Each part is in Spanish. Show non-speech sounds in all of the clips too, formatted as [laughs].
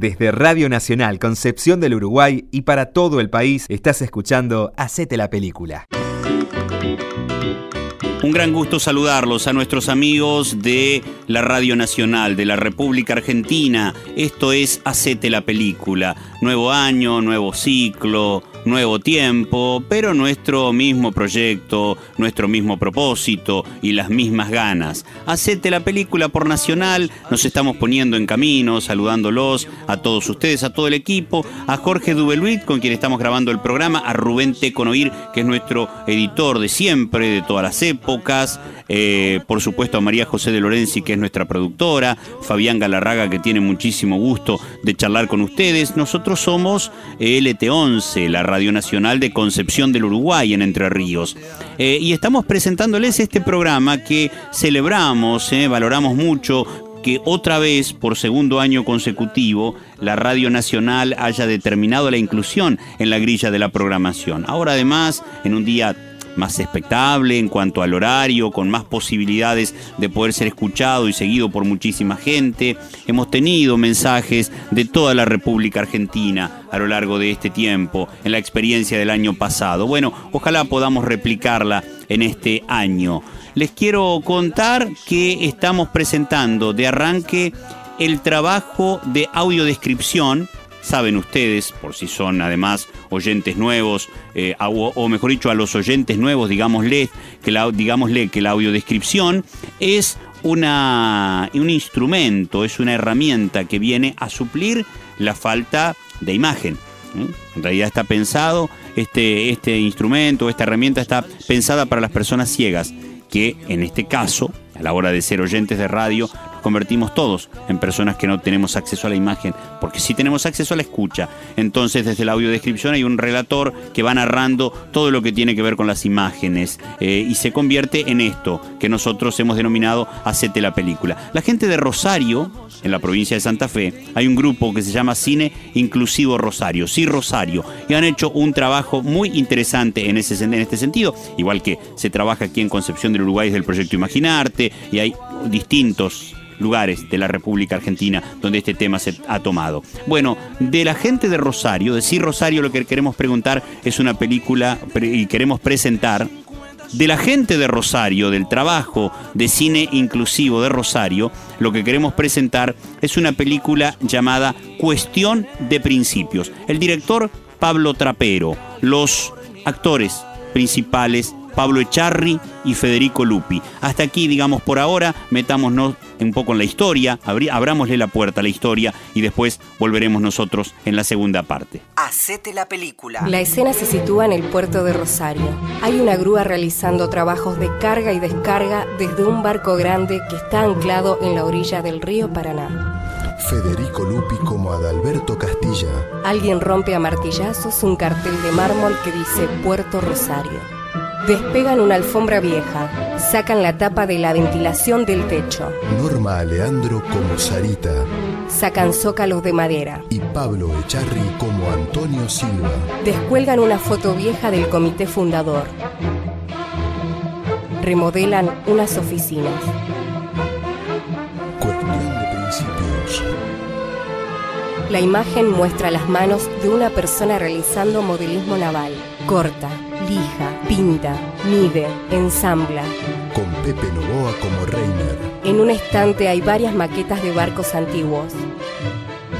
Desde Radio Nacional Concepción del Uruguay y para todo el país estás escuchando Hacete la Película. Un gran gusto saludarlos a nuestros amigos de la Radio Nacional de la República Argentina. Esto es Hacete la Película. Nuevo año, nuevo ciclo, nuevo tiempo, pero nuestro mismo proyecto, nuestro mismo propósito y las mismas ganas. Hacete la película por Nacional, nos estamos poniendo en camino, saludándolos a todos ustedes, a todo el equipo, a Jorge Dubeluit, con quien estamos grabando el programa, a Rubén Teconoir, que es nuestro editor de siempre, de todas las épocas, eh, por supuesto a María José de Lorenzi, que es nuestra productora, Fabián Galarraga, que tiene muchísimo gusto de charlar con ustedes. Nosotros somos LT11, la Radio Nacional de Concepción del Uruguay en Entre Ríos. Eh, y estamos presentándoles este programa que celebramos, eh, valoramos mucho que otra vez, por segundo año consecutivo, la Radio Nacional haya determinado la inclusión en la grilla de la programación. Ahora además, en un día más expectable en cuanto al horario, con más posibilidades de poder ser escuchado y seguido por muchísima gente. Hemos tenido mensajes de toda la República Argentina a lo largo de este tiempo, en la experiencia del año pasado. Bueno, ojalá podamos replicarla en este año. Les quiero contar que estamos presentando de arranque el trabajo de audiodescripción saben ustedes, por si son además oyentes nuevos, eh, o, mejor dicho, a los oyentes nuevos, digámosle que la, digámosle que la audiodescripción es una, un instrumento, es una herramienta que viene a suplir la falta de imagen. En realidad está pensado, este, este instrumento, esta herramienta está pensada para las personas ciegas, que en este caso, a la hora de ser oyentes de radio, convertimos todos en personas que no tenemos acceso a la imagen, porque sí tenemos acceso a la escucha. Entonces, desde la audiodescripción hay un relator que va narrando todo lo que tiene que ver con las imágenes eh, y se convierte en esto que nosotros hemos denominado Hacete la película. La gente de Rosario, en la provincia de Santa Fe, hay un grupo que se llama Cine Inclusivo Rosario, sí Rosario, y han hecho un trabajo muy interesante en, ese, en este sentido, igual que se trabaja aquí en Concepción del Uruguay desde el proyecto Imaginarte, y hay distintos lugares de la República Argentina donde este tema se ha tomado. Bueno, de la gente de Rosario, de Rosario lo que queremos preguntar es una película y queremos presentar de la gente de Rosario, del trabajo de cine inclusivo de Rosario, lo que queremos presentar es una película llamada Cuestión de Principios. El director Pablo Trapero, los actores principales Pablo Echarri y Federico Lupi. Hasta aquí, digamos, por ahora, metámonos un poco en la historia, abrámosle la puerta a la historia y después volveremos nosotros en la segunda parte. Hacete la película. La escena se sitúa en el puerto de Rosario. Hay una grúa realizando trabajos de carga y descarga desde un barco grande que está anclado en la orilla del río Paraná. Federico Lupi como Adalberto Castilla. Alguien rompe a martillazos un cartel de mármol que dice Puerto Rosario. Despegan una alfombra vieja, sacan la tapa de la ventilación del techo. Norma Aleandro como Sarita. Sacan zócalos de madera. Y Pablo Echarri como Antonio Silva. Descuelgan una foto vieja del comité fundador. Remodelan unas oficinas. Cuestión de principios. La imagen muestra las manos de una persona realizando modelismo naval. Corta, lija, pinta, mide, ensambla. Con Pepe Novoa como Reiner. En un estante hay varias maquetas de barcos antiguos.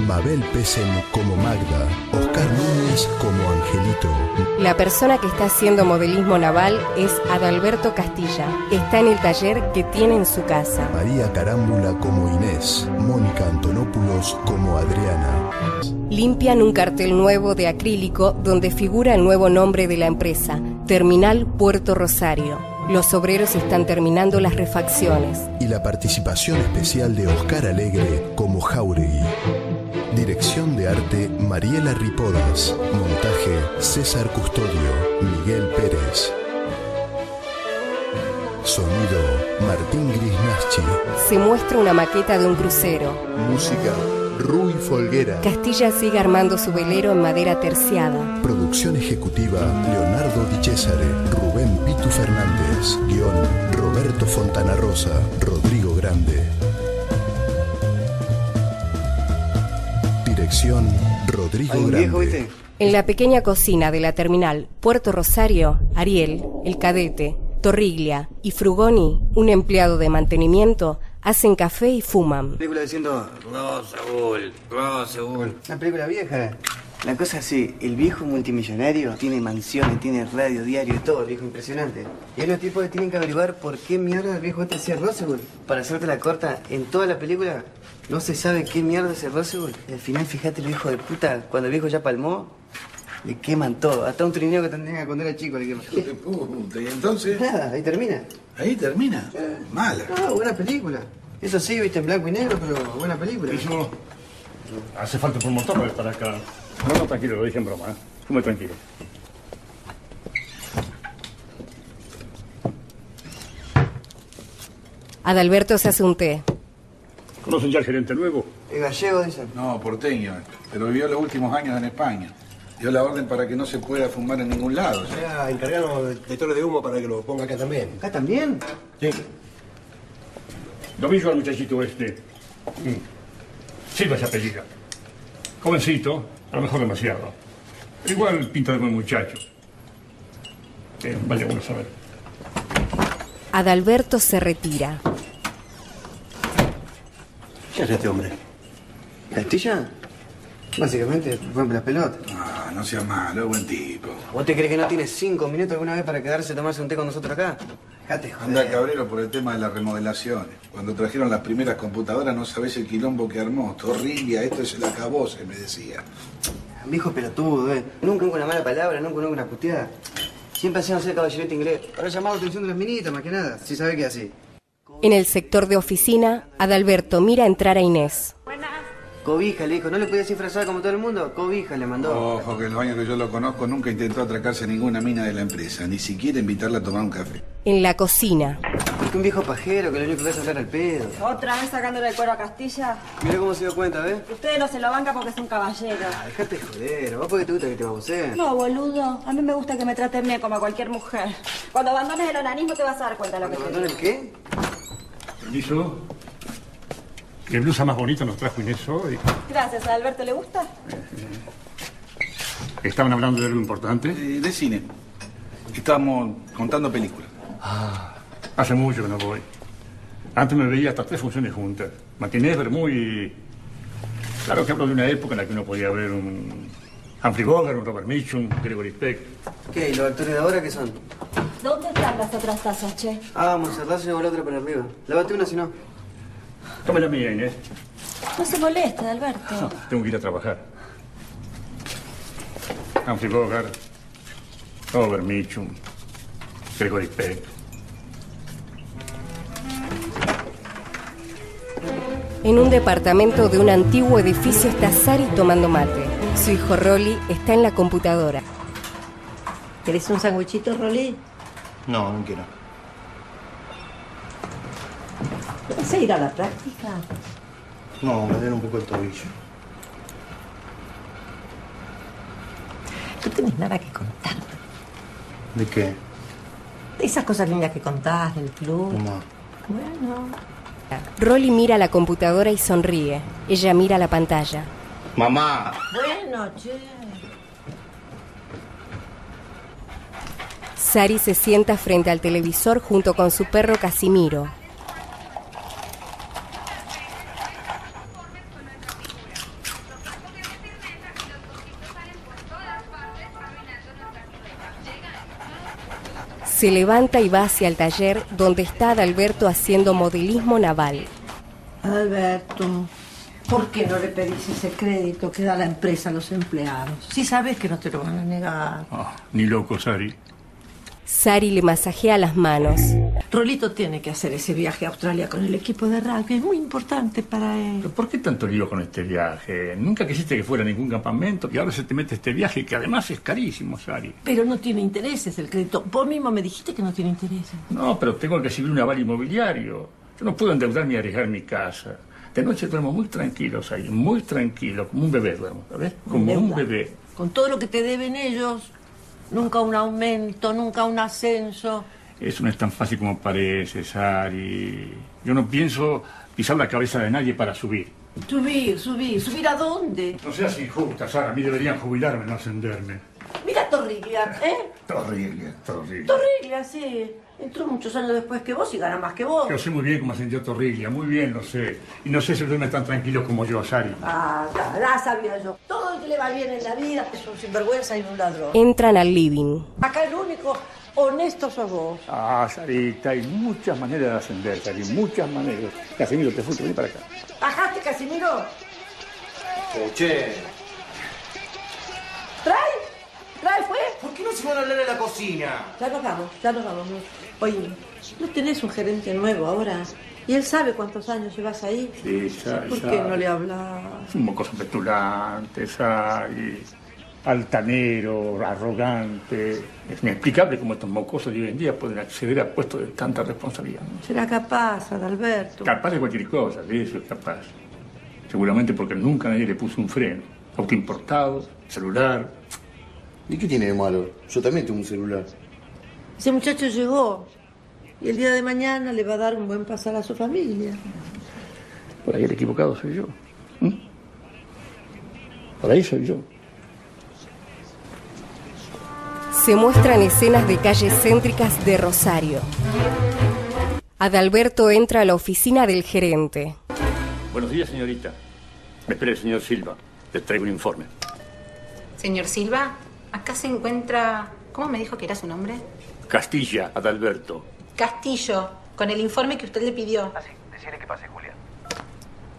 Mabel Pesen como Magda, Oscar Núñez como Angelito. La persona que está haciendo modelismo naval es Adalberto Castilla. Está en el taller que tiene en su casa. María Carámbula como Inés, Mónica Antonopoulos como Adriana. Limpian un cartel nuevo de acrílico donde figura el nuevo nombre de la empresa, Terminal Puerto Rosario. Los obreros están terminando las refacciones. Y la participación especial de Oscar Alegre como Jauregui. Dirección de arte Mariela Ripodas. Montaje César Custodio, Miguel Pérez. Sonido Martín Grisnaschi. Se muestra una maqueta de un crucero. Música Rui Folguera. Castilla sigue armando su velero en madera terciada. Producción ejecutiva Leonardo Di Cesare, Rubén Pitu Fernández. Guión Roberto Fontana Rosa, Rodrigo Grande. Dirección Rodrigo Grande. ¿viste? En la pequeña cocina de la terminal Puerto Rosario, Ariel, el cadete, Torriglia y Frugoni, un empleado de mantenimiento, hacen café y fuman. Película diciendo Rosaúl, Rosaúl. Una película vieja. La cosa es así, el viejo multimillonario tiene mansiones, tiene radio, diario y todo, viejo impresionante. Y hay los tipos que tienen que averiguar por qué mierda el viejo este hacía Rosewood. Para hacerte la corta, en toda la película no se sabe qué mierda es el Rosewood. Al final, fíjate, el viejo de puta, cuando el viejo ya palmó, le queman todo. Hasta un trineo que tendría cuando era chico le queman. Puta, y entonces, Nada, ahí termina. Ahí termina. Mala. Ah, buena película. Eso sí, viste, en blanco y negro, pero buena película. Eso hace falta por un montón para estar acá. No, no, tranquilo, lo dije en broma, ¿eh? Tú muy tranquilo. Adalberto se hace un té. ¿Conocen ya al gerente nuevo? Es gallego, dicen. No, porteño, pero vivió los últimos años en España. Dio la orden para que no se pueda fumar en ningún lado. Ya encargaron detectores de humo para que lo ponga acá también. ¿Acá también? Sí. Domingo al muchachito este. Silva se apellida. Jovencito, a lo mejor demasiado. Pero igual pinta de buen muchacho. Eh, vale bueno saber. Adalberto se retira. ¿Qué hace este hombre? ¿Castilla? Básicamente, rompe las pelotas. Ah, no sea malo, es buen tipo. ¿Vos te crees que no tiene cinco minutos alguna vez para quedarse a tomarse un té con nosotros acá? Dejate, Anda cabrero por el tema de las remodelaciones. Cuando trajeron las primeras computadoras no sabés el quilombo que armó. Torribia, esto es el acabose, me decía. Viejo pelotudo, eh. Nunca nunca una mala palabra, nunca nunca una puteada. Siempre hacían ser caballerito inglés. Ahora llamado la atención de las minitas, más que nada. Si sabe que es así. En el sector de oficina, Adalberto mira entrar a Inés. Cobija, le dijo. ¿No le podías disfrazar como todo el mundo? Cobija le mandó. Ojo, que en los años que yo lo conozco nunca intentó atracarse a ninguna mina de la empresa, ni siquiera invitarla a tomar un café. En la cocina, Porque un viejo pajero que lo único que hace es hablar al pedo. Otra vez sacándole el cuero a Castilla. Mira cómo se dio cuenta, ¿ves? Ustedes no se lo banca porque es un caballero. Ah, dejate de joder. ¿Vos por qué te gusta que te baboseen? No, boludo. A mí me gusta que me traten bien como a cualquier mujer. Cuando abandones el onanismo te vas a dar cuenta de lo que te ¿Abandona digo. el qué? Permiso. ¿Qué blusa más bonita nos trajo Inés hoy? Gracias, ¿a Alberto le gusta? Estaban hablando de algo importante. Eh, de cine. Estábamos contando películas. Hace mucho que no voy. Antes me veía hasta tres funciones juntas. Matinés, Bermú y... Claro que hablo de una época en la que uno podía ver un Humphrey Bogart, un Robert Mitchum, un Gregory Peck. ¿Qué? ¿Y los actores de ahora qué son? ¿Dónde están las otras tazas, che? Ah, Monserrat se llevó la otra para arriba. Lávate una si no. Tome la mía, Inés. No se moleste, Alberto. Tengo que ir a trabajar. Humphrey Bogart, Robert Mitchum, Gregory Peck. en un departamento de un antiguo edificio está Sari tomando mate. Su hijo Rolly está en la computadora. ¿Querés un sándwichito, Rolly? No, no quiero. ¿Vas a ir a la práctica? No, me duele un poco el tobillo. No tenés nada que contar. ¿De qué? De esas cosas lindas que contás del club. Mamá. Bueno. Rolly mira la computadora y sonríe. Ella mira la pantalla. Mamá. Bueno, che. Sari se sienta frente al televisor junto con su perro Casimiro. Se levanta y va hacia el taller donde está Adalberto haciendo modelismo naval. Alberto, ¿por qué no le pedís ese crédito que da la empresa a los empleados? Si sabes que no te lo van a negar. Ah, ni loco, Sari. Sari le masajea las manos. Rolito tiene que hacer ese viaje a Australia con el equipo de rugby. Es muy importante para él. ¿Pero por qué tanto lío con este viaje? Nunca quisiste que fuera a ningún campamento y ahora se te mete este viaje que además es carísimo, Sari. Pero no tiene intereses el crédito. Vos mismo me dijiste que no tiene intereses. No, pero tengo que recibir un aval inmobiliario. Yo no puedo endeudarme y arriesgar mi casa. De noche duermo muy tranquilo, Sari, muy tranquilo, como un bebé duermo, ¿sabes? Como un bebé. Con todo lo que te deben ellos, nunca un aumento, nunca un ascenso. Eso no es tan fácil como parece, Sari. Yo no pienso pisar la cabeza de nadie para subir. Subir, subir, subir a dónde? No seas injusta, Sara. A mí deberían jubilarme, no ascenderme. Torriglia, ¿eh? Torriglia, Torriglia. Torriglia, sí. Entró muchos años después que vos y gana más que vos. Yo sé muy bien cómo ascendió Torriglia, muy bien lo sé. Y no sé si duerme tan tranquilo como yo, Sari. Ah, ya, ya sabía yo. Todo el que le va bien en la vida es un sinvergüenza y un ladrón. Entran al living. Acá el único honesto sos vos. Ah, Sarita, hay muchas maneras de ascender, Sari, muchas maneras. Casimiro, te fuiste, vení para acá. ¿Bajaste, Casimiro? che. ¿Trae? ¿Trae fue? ¿Por qué no se van a hablar en la cocina? Ya nos vamos, ya nos vamos. Oye, ¿no tenés un gerente nuevo ahora? ¿Y él sabe cuántos años llevas ahí? Sí, Sari, ¿Por qué no le hablas? Es un mocoso petulante, Sari. Altanero, arrogante. Es inexplicable cómo estos mocosos de hoy en día pueden acceder a puestos de tanta responsabilidad. ¿no? Será capaz, Adalberto. Capaz de cualquier cosa, de eso es capaz. Seguramente porque nunca nadie le puso un freno. Auto importado, celular. ¿Y qué tiene de malo? Yo también tengo un celular. Ese muchacho llegó y el día de mañana le va a dar un buen pasar a su familia. Por ahí el equivocado soy yo. ¿Mm? Por ahí soy yo. Se muestran escenas de calles céntricas de Rosario. Adalberto entra a la oficina del gerente. Buenos días, señorita. Me espera el señor Silva. Le traigo un informe. Señor Silva, acá se encuentra... ¿Cómo me dijo que era su nombre? Castilla, Adalberto. Castillo, con el informe que usted le pidió. Así, decirle que pase, Julia.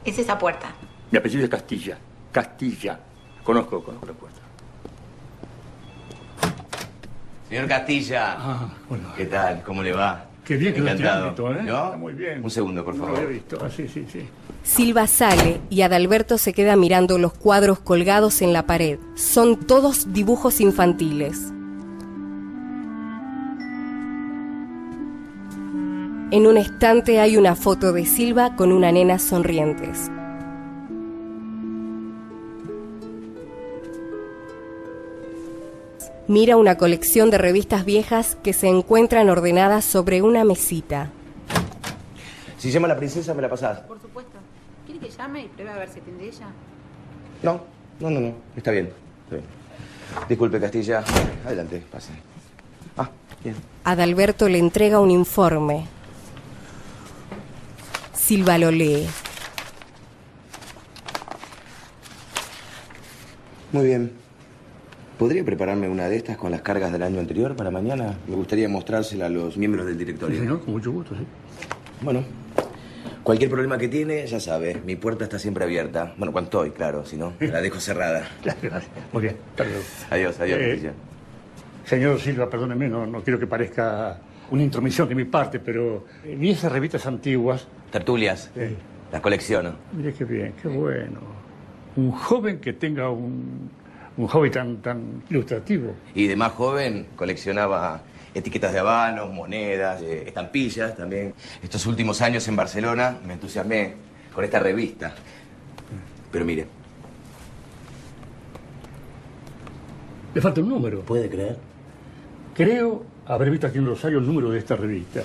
Es esa puerta. Mi apellido es Castilla. Castilla. Conozco, conozco la puerta. Señor Castilla. Ah, bueno. ¿Qué tal? ¿Cómo le va? Qué bien que ámbito, ¿eh? ¿No? Está muy bien. Un segundo, por No lo favor. había visto. Ah, sí, sí, sí. Silva sale y Adalberto se queda mirando los cuadros colgados en la pared. Son todos dibujos infantiles. En un estante hay una foto de Silva con una nena sonrientes. Mira una colección de revistas viejas que se encuentran ordenadas sobre una mesita. Si llama la princesa, me la pasás. Por supuesto. ¿Quiere que llame y pruebe a ver si atiende ella? No, no, no, no. Está bien. Está bien. Disculpe, Castilla. Adelante, pase. Ah, bien. Adalberto le entrega un informe. Silva lo lee. Muy bien. ¿Podría prepararme una de estas con las cargas del año anterior para mañana? Me gustaría mostrársela a los miembros del directorio. Sí, señor, con mucho gusto, sí. Bueno, cualquier problema que tiene, ya sabe, mi puerta está siempre abierta. Bueno, cuando estoy, claro, si no, la dejo cerrada. [laughs] Gracias, gracias. Muy bien, luego. Adiós, adiós, Eh. Señor Silva, perdóneme, no, no quiero que parezca una intromisión de mi parte, pero eh, vi esas revistas antiguas. Tertulias. Las colecciono. Mire qué bien, qué bueno. Un joven que tenga un, un hobby tan, tan ilustrativo. Y de más joven coleccionaba etiquetas de habanos, monedas, eh, estampillas también. Estos últimos años en Barcelona me entusiasmé con esta revista. Pero mire, Le falta un número. ¿puede creer? Creo haber visto aquí en Rosario el número de esta revista.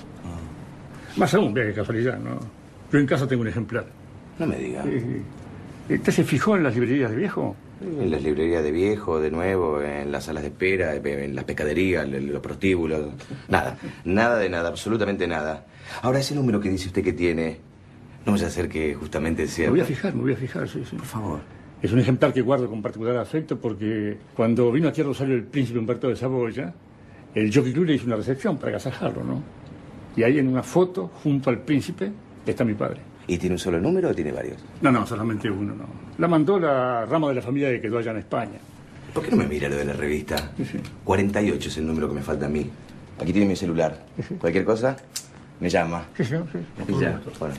Más aún, vea qué casualidad, ¿no? Yo en casa tengo un ejemplar. No me diga. Eh, ¿Usted se fijó en las librerías de viejo? En las librerías de viejo, de nuevo, en las salas de espera, en las pescaderías, en los prostíbulos. Nada, nada de nada, absolutamente nada. Ahora, ese número que dice usted que tiene, no vaya a ser que justamente sea... Me voy a fijar, me voy a fijar, sí, sí. Por favor. Es un ejemplar que guardo con particular afecto porque cuando vino aquí a Rosario el príncipe Humberto de Saboya, el Jockey Club le hizo una recepción para agasajarlo, ¿no? Y ahí en una foto, junto al príncipe, está mi padre. ¿Y tiene un solo número o tiene varios? No, no, solamente uno, no. La mandó la rama de la familia que quedó allá en España. ¿Por qué no me mira lo de la revista? Sí, sí. 48 es el número que me falta a mí. Aquí tiene mi celular. Cualquier cosa, me llama. Sí, sí. Y ya, bueno.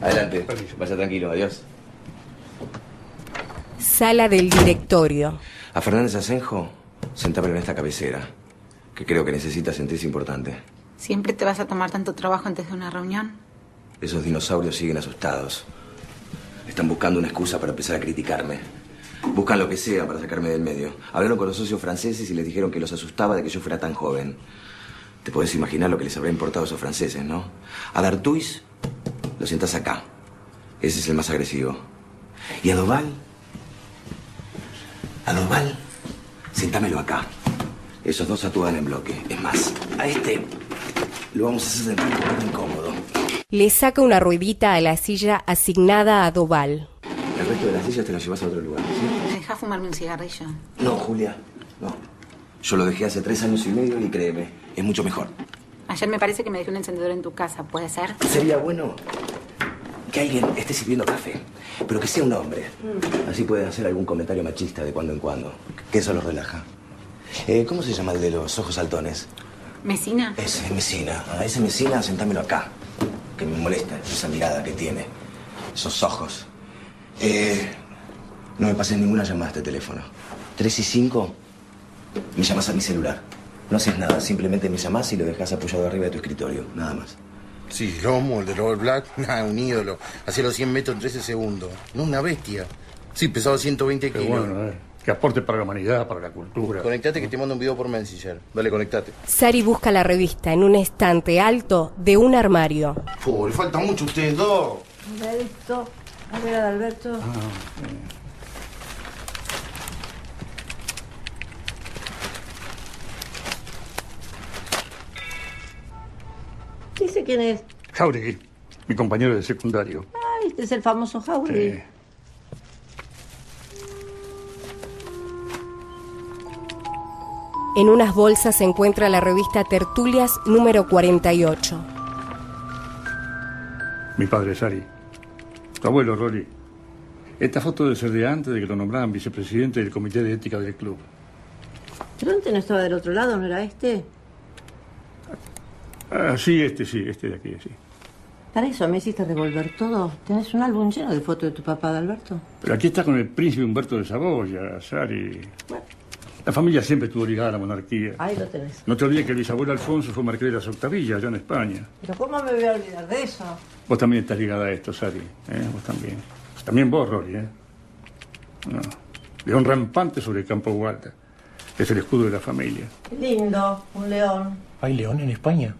Adelante, vaya tranquilo, adiós. Sala del directorio. A Fernández Asenjo, sentámelo en esta cabecera, que creo que necesita sentirse importante. ¿Siempre te vas a tomar tanto trabajo antes de una reunión? Esos dinosaurios siguen asustados. Están buscando una excusa para empezar a criticarme. Buscan lo que sea para sacarme del medio. Hablaron con los socios franceses y les dijeron que los asustaba de que yo fuera tan joven. Te podés imaginar lo que les habrá importado a esos franceses, ¿no? A Dartuis lo sientas acá. Ese es el más agresivo. Y a Doval, a Doval, sentámelo acá. Esos dos actúan en bloque. Es más, a este lo vamos a hacer sentir un poco incómodo. Le saca una ruedita a la silla asignada a Doval. El resto de las sillas te las llevas a otro lugar, ¿sí? ¿Me dejas fumarme un cigarrillo? No, Julia, no. Yo lo dejé hace tres años y medio y créeme, es mucho mejor. Ayer me parece que me dejé un encendedor en tu casa, ¿puede ser? Sería bueno que alguien esté sirviendo café, pero que sea un hombre. Así puede hacer algún comentario machista de cuando en cuando, que eso lo relaja. Eh, ¿Cómo se llama el de los ojos saltones? ¿Mesina? Ese, Mesina. A ese Mesina, sentámelo acá. Que me molesta esa mirada que tiene. Esos ojos. Eh, no me pases ninguna llamada a este teléfono. Tres y cinco, me llamas a mi celular. No haces nada, simplemente me llamas y lo dejas apoyado arriba de tu escritorio. Nada más. Sí, Lomo, el de Robert Black, [laughs] nada, un ídolo. Hacía los 100 metros en 13 segundos. No, una bestia. Sí, pesaba 120 Qué kilos. bueno, eh. Que aporte para la humanidad, para la cultura. Conectate que te mando un video por Messenger. Dale, conectate. Sari busca la revista en un estante alto de un armario. Fue, le falta mucho a ustedes dos. Alberto. A ver, Alberto. Dice quién es. Jauregui, mi compañero de secundario. Ay, este es el famoso Jauregui. Sí. En unas bolsas se encuentra la revista Tertulias número 48. Mi padre, Sari. Tu abuelo, Rory. Esta foto debe ser de antes de que lo nombraran vicepresidente del comité de ética del club. ¿Pero antes no estaba del otro lado, no era este? Ah, sí, este sí, este de aquí, sí. Para eso me hiciste revolver todo. Tenés un álbum lleno de fotos de tu papá, de Alberto. Pero aquí está con el príncipe Humberto de Saboya, Sari. La familia siempre estuvo ligada a la monarquía. Ahí lo tenés. No te olvides que el bisabuelo Alfonso fue marqués de las Octavillas, allá en España. Pero ¿cómo me voy a olvidar de eso? Vos también estás ligada a esto, Sari. ¿eh? Vos también. También vos, Rory, ¿eh? No. León rampante sobre el campo Guarda. Es el escudo de la familia. Qué lindo, un león. ¿Hay león en España?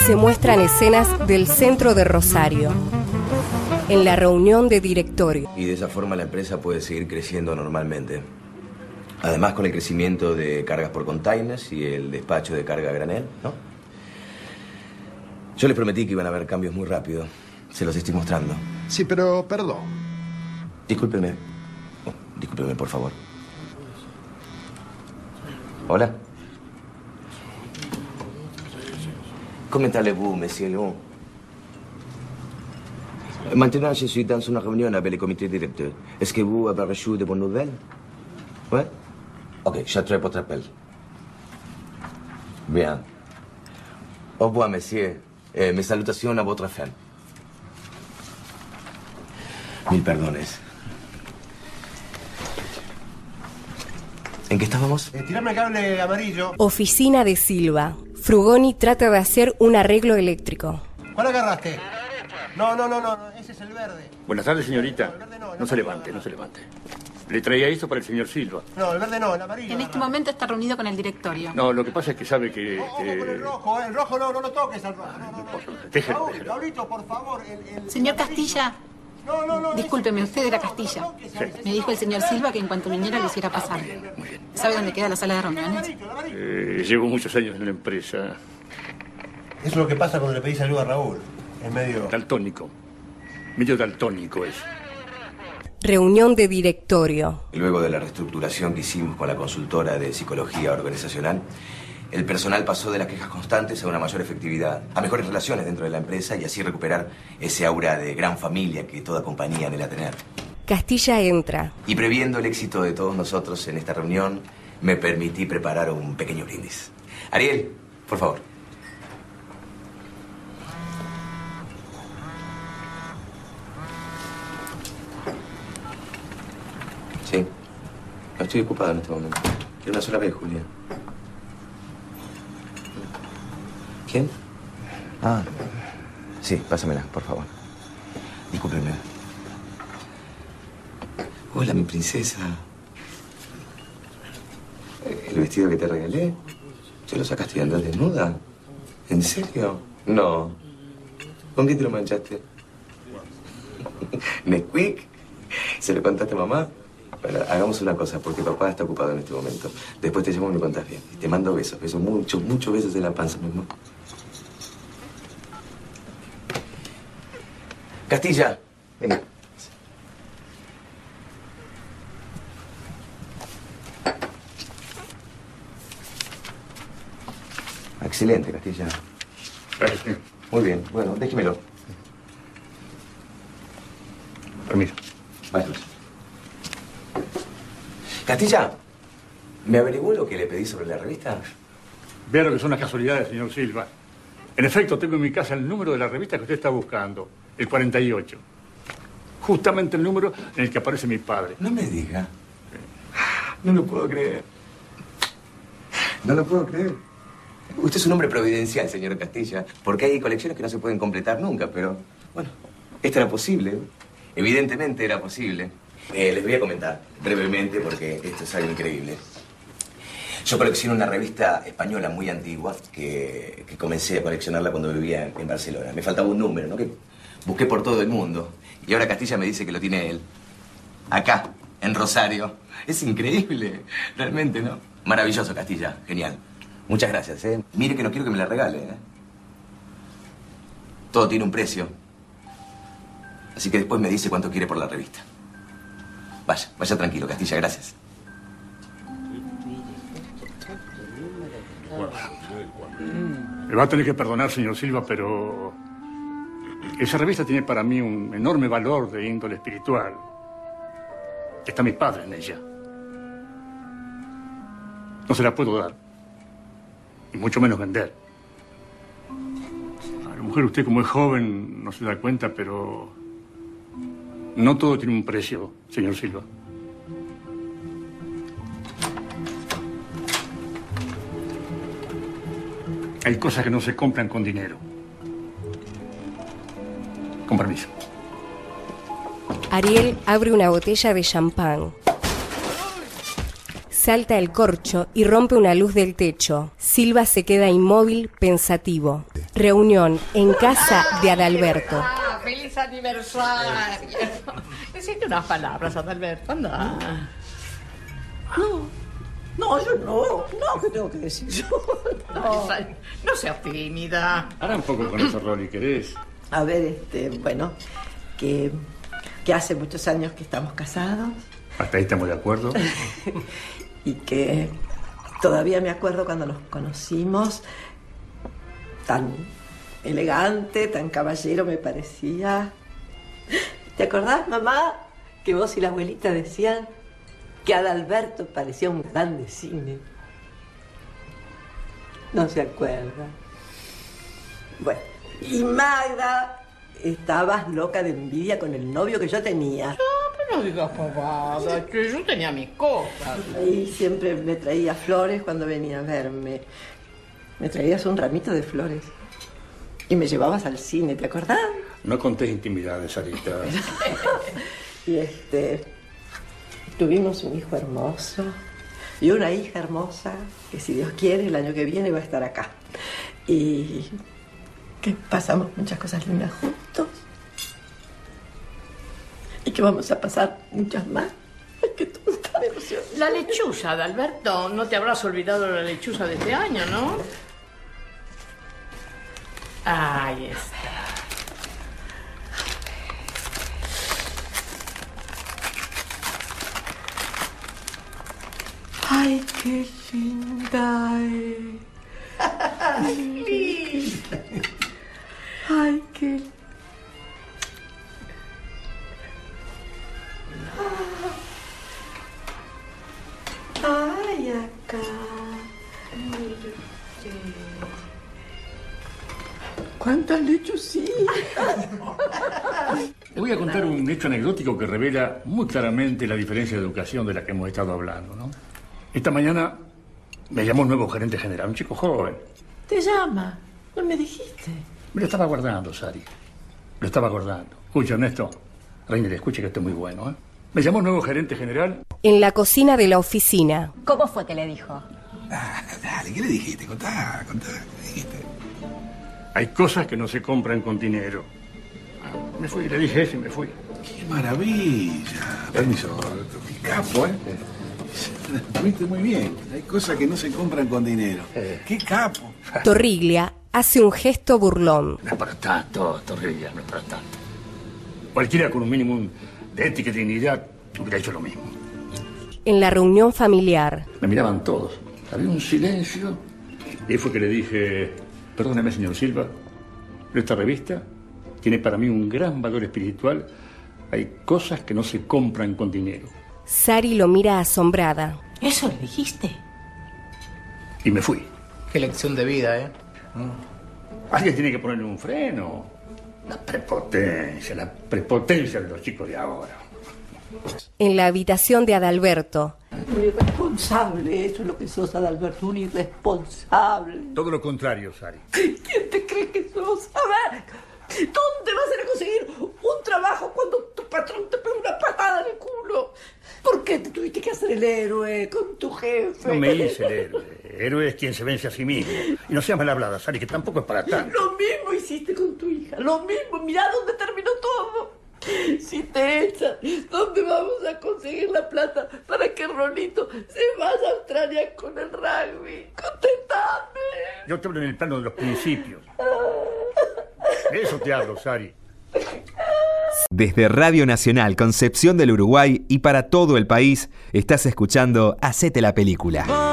Se muestran escenas del centro de Rosario. En la reunión de directorio. Y de esa forma la empresa puede seguir creciendo normalmente. Además, con el crecimiento de cargas por containers y el despacho de carga a granel, ¿no? Yo les prometí que iban a haber cambios muy rápido. Se los estoy mostrando. Sí, pero perdón. Discúlpeme. Oh, discúlpeme, por favor. Hola. Comment allez-vous, monsieur Léon Maintenant, je suis dans une réunion avec le comité directeur. Est-ce que vous avez reçu de bonnes nouvelles Ouais Ok, j'attrape votre appel. Bien. Au revoir, monsieur. Eh, mes salutations à votre femme. Mil perdones. ¿En qué estábamos? Eh, tirame el cable amarillo. Oficina de Silva. Frugoni trata de hacer un arreglo eléctrico. ¿Cuál agarraste? No, no, no, no, no, ese es el verde. Buenas tardes, señorita. No se levante, no se levante. Le traía esto para el señor Silva. No, el verde no, el amarillo. En este momento está reunido con el directorio. No, lo que pasa es que sabe que... Ojo con el rojo, eh, el rojo no, no lo toques al rojo. No, no, no. Déjelo, Raúl, déjelo. Raulito, por favor, el, el- Señor Castilla. No, no, no. Discúlpeme, usted era Castilla. Me dijo el señor Silva que en cuanto viniera lo hiciera pasar. ¿Sabe dónde queda la sala de reuniones? Eh, llevo muchos años en la empresa. Es lo que pasa cuando le pedís ayuda a Raúl. Es medio... Daltónico. Medio daltónico es. Reunión de directorio. Luego de la reestructuración que hicimos con la consultora de psicología organizacional, el personal pasó de las quejas constantes a una mayor efectividad, a mejores relaciones dentro de la empresa y así recuperar ese aura de gran familia que toda compañía anhela tener. Castilla entra. Y previendo el éxito de todos nosotros en esta reunión, me permití preparar un pequeño brindis. Ariel, por favor. Sí. No estoy ocupado en este momento. Quiero una sola vez, Julia. ¿Quién? Ah. Sí, pásamela, por favor. Discúlpeme. Hola, mi princesa. ¿El vestido que te regalé? ¿Te lo sacaste de andar desnuda? ¿En serio? No. ¿Con qué te lo manchaste? [laughs] ¿Nesquik? ¿Se lo contaste a mamá? Bueno, hagamos una cosa, porque papá está ocupado en este momento. Después te llamo y me contás bien. Te mando besos, besos, muchos, muchos besos en la panza, mi amor. Castilla, venga. Excelente, Castilla. Gracias. Muy bien, bueno, déjemelo. Permiso. Vaya. Castilla, ¿me averiguó lo que le pedí sobre la revista? Vea lo que son las casualidades, señor Silva. En efecto, tengo en mi casa el número de la revista que usted está buscando, el 48. Justamente el número en el que aparece mi padre. No me diga. No lo puedo creer. No lo puedo creer. Usted es un hombre providencial, señor Castilla, porque hay colecciones que no se pueden completar nunca, pero bueno, esto era posible. Evidentemente era posible. Eh, les voy a comentar brevemente porque esto es algo increíble. Yo colecciono una revista española muy antigua que, que comencé a coleccionarla cuando vivía en, Barcelona. Me faltaba un número, ¿no? Que busqué por todo el mundo. Y ahora Castilla me dice que lo tiene él. Acá, en Rosario. Es increíble, realmente, ¿no? Maravilloso, Castilla. Genial. Muchas gracias, ¿eh? Mire que no quiero que me la regale, ¿eh? Todo tiene un precio. Así que después me dice cuánto quiere por la revista. Vaya, vaya tranquilo, Castilla, gracias. Me va a tener que perdonar, señor Silva, pero esa revista tiene para mí un enorme valor de índole espiritual. Está mi padre en ella. No se la puedo dar. Y mucho menos vender. A la mujer, usted como es joven, no se da cuenta, pero no todo tiene un precio, señor Silva. Hay cosas que no se compran con dinero. Con permiso. Ariel abre una botella de champán. Salta el corcho y rompe una luz del techo. Silva se queda inmóvil, pensativo. Reunión en casa de Adalberto. Ah, ¡Feliz aniversario! Decite unas palabras, Adalberto, anda. No, no, yo no. No, ¿qué tengo que decir yo? No, no seas tímida. Ahora un poco con eso, Rolly, ¿querés? A ver, este, bueno, que, que hace muchos años que estamos casados Hasta ahí estamos de acuerdo. [laughs] y que todavía me acuerdo cuando nos conocimos, tan elegante, tan caballero me parecía. ¿Te acordás, mamá, que vos y la abuelita decían que Adalberto parecía un gran de cine? No se acuerda. Bueno, y Magda, estabas loca de envidia con el novio que yo tenía. No digas pavadas, que yo tenía mis cosas. Y siempre me traía flores cuando venía a verme. Me traías un ramito de flores. Y me llevabas al cine, ¿te acordás? No contés intimidades, Sarita. [laughs] Y este. Tuvimos un hijo hermoso y una hija hermosa que, si Dios quiere, el año que viene va a estar acá. Y. que pasamos muchas cosas lindas juntos. Y que vamos a pasar muchas más. Ay, qué tonta. La lechuza, Adalberto. No te habrás olvidado de la lechuza de este año, ¿no? Ahí está. Ay, qué linda es. Ay, Ay, qué. Ay, acá. ¿Cuántas lechucitas? Le voy a contar un hecho anecdótico que revela muy claramente la diferencia de educación de la que hemos estado hablando, ¿no? Esta mañana me llamó un nuevo gerente general, un chico joven. Te llama. No me dijiste. Me lo estaba guardando, Sari. Lo estaba guardando. Escucha, Ernesto. Reiner, escuche que esto es muy bueno, ¿eh? Me llamó un nuevo gerente general. En la cocina de la oficina. ¿Cómo fue que le dijo? Dale, ¿qué le dijiste? Contá, contá. ¿Qué le dijiste? Hay cosas que no se compran con dinero. Ah, Me fui, le dije eso y me fui. Qué maravilla. Permiso, mi capo, ¿eh? [laughs] Viste muy bien. Hay cosas que no se compran con dinero. ¡Qué capo! Torriglia hace un gesto burlón. No es para tanto, Torrilla, no es para tanto. Cualquiera con un mínimo de ética y dignidad hubiera hecho lo mismo. En la reunión familiar, Me miraban todos. Había un silencio. Y fue que le dije, perdóneme, señor Silva, pero esta revista tiene para mí un gran valor espiritual. Hay cosas que no se compran con dinero. Sari lo mira asombrada. ¿Eso le dijiste? Y me fui. Qué lección de vida, ¿eh? Alguien tiene que ponerle un freno. La prepotencia, la prepotencia de los chicos de ahora. En la habitación de Adalberto, Un irresponsable, eso es lo que sos, Adalberto, un irresponsable. Todo lo contrario, Sari. ¿Quién te cree que sos? A ver, ¿dónde vas a ir a conseguir un trabajo cuando tu patrón te pega una patada en el culo? ¿Por qué te tuviste que hacer el héroe con tu jefe? No me hice el héroe. Héroe es quien se vence a sí mismo. Y no seas mal hablada, Sari, que tampoco es para tanto. Lo mismo hiciste con tu hija, lo mismo. Mirá dónde terminó todo. Si te echan, ¿dónde vamos a conseguir la plata para que Rolito se vaya a Australia con el rugby? Contentame. Yo te hablo en el plano de los principios. De eso te hablo, Sari. Desde Radio Nacional Concepción del Uruguay y para todo el país, estás escuchando Hacete la película.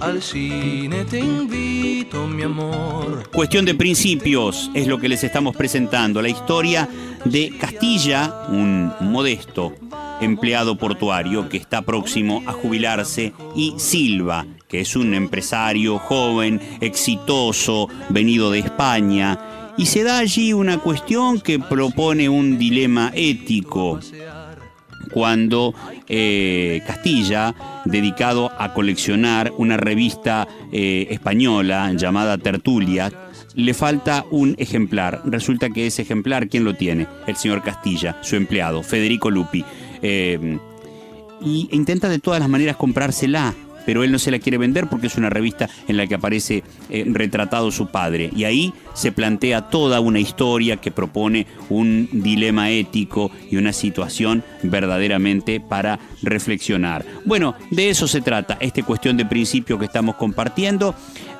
Al cine, te invito, mi amor. Cuestión de principios es lo que les estamos presentando. La historia de Castilla, un modesto empleado portuario que está próximo a jubilarse, y Silva, que es un empresario joven, exitoso, venido de España. Y se da allí una cuestión que propone un dilema ético cuando eh, Castilla, dedicado a coleccionar una revista eh, española llamada Tertulia, le falta un ejemplar. Resulta que ese ejemplar, ¿quién lo tiene? El señor Castilla, su empleado, Federico Lupi. Eh, y intenta de todas las maneras comprársela, pero él no se la quiere vender porque es una revista en la que aparece eh, retratado su padre. Y ahí se plantea toda una historia que propone un dilema ético y una situación verdaderamente para reflexionar. Bueno, de eso se trata, esta cuestión de principio que estamos compartiendo.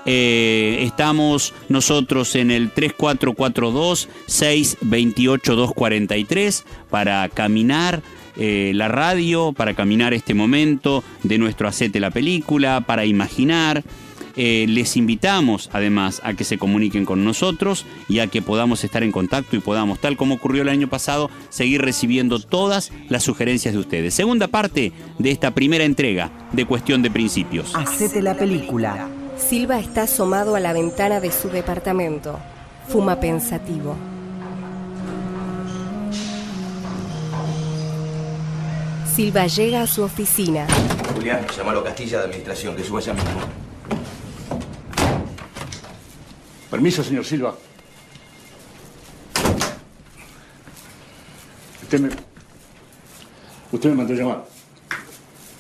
Eh, estamos nosotros en el 3442-628-243 para caminar eh, la radio, para caminar este momento de nuestro Hacete la película, para imaginar. Eh, les invitamos además a que se comuniquen con nosotros y a que podamos estar en contacto y podamos, tal como ocurrió el año pasado, seguir recibiendo todas las sugerencias de ustedes. Segunda parte de esta primera entrega de Cuestión de Principios. Hacete la película. Silva está asomado a la ventana de su departamento. Fuma pensativo. Silva llega a su oficina. Julián, llámalo a Castilla de Administración, que suba ya mismo. Permiso, señor Silva. Usted me. Usted me mandó llamar.